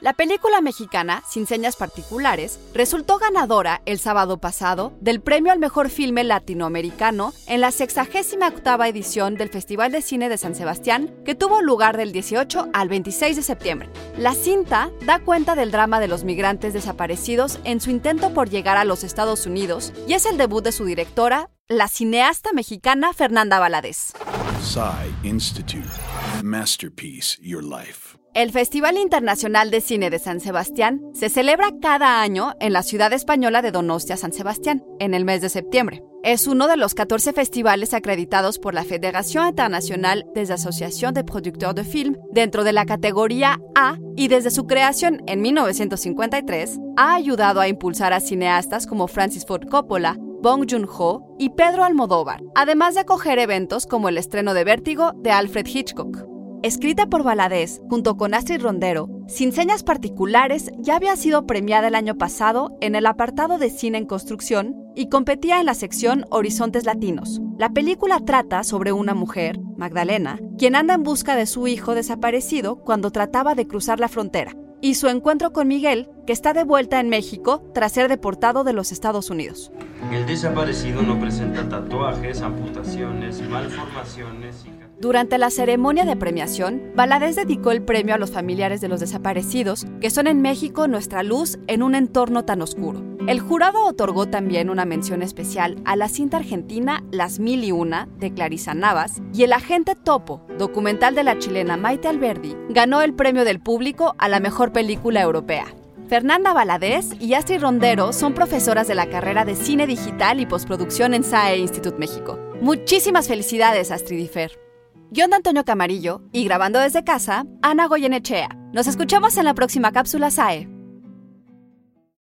La película mexicana, Sin Señas Particulares, resultó ganadora el sábado pasado del premio al mejor filme latinoamericano en la 68 edición del Festival de Cine de San Sebastián, que tuvo lugar del 18 al 26 de septiembre. La cinta da cuenta del drama de los migrantes desaparecidos en su intento por llegar a los Estados Unidos y es el debut de su directora, la cineasta mexicana Fernanda Valadez. Masterpiece Your Life. El Festival Internacional de Cine de San Sebastián se celebra cada año en la ciudad española de Donostia, San Sebastián, en el mes de septiembre. Es uno de los 14 festivales acreditados por la Federación Internacional des Associations de Producteurs de Film dentro de la categoría A y desde su creación en 1953 ha ayudado a impulsar a cineastas como Francis Ford Coppola, Bong Joon-ho y Pedro Almodóvar, además de acoger eventos como el estreno de Vértigo de Alfred Hitchcock. Escrita por Valadez junto con Astrid Rondero, Sin Señas Particulares ya había sido premiada el año pasado en el apartado de cine en construcción y competía en la sección Horizontes Latinos. La película trata sobre una mujer, Magdalena, quien anda en busca de su hijo desaparecido cuando trataba de cruzar la frontera, y su encuentro con Miguel, que está de vuelta en México tras ser deportado de los Estados Unidos. El desaparecido no presenta tatuajes, amputaciones, malformaciones y... Durante la ceremonia de premiación, Valadez dedicó el premio a los familiares de los desaparecidos, que son en México nuestra luz en un entorno tan oscuro. El jurado otorgó también una mención especial a la cinta argentina Las Mil y Una de Clarisa Navas y El Agente Topo, documental de la chilena Maite Alberdi, ganó el premio del público a la mejor película europea. Fernanda Valadez y Astrid Rondero son profesoras de la carrera de Cine Digital y Postproducción en SAE Institute México. Muchísimas felicidades, Astrid y Fer. Guión de Antonio Camarillo y grabando desde casa, Ana Goyenechea. Nos escuchamos en la próxima cápsula SAE.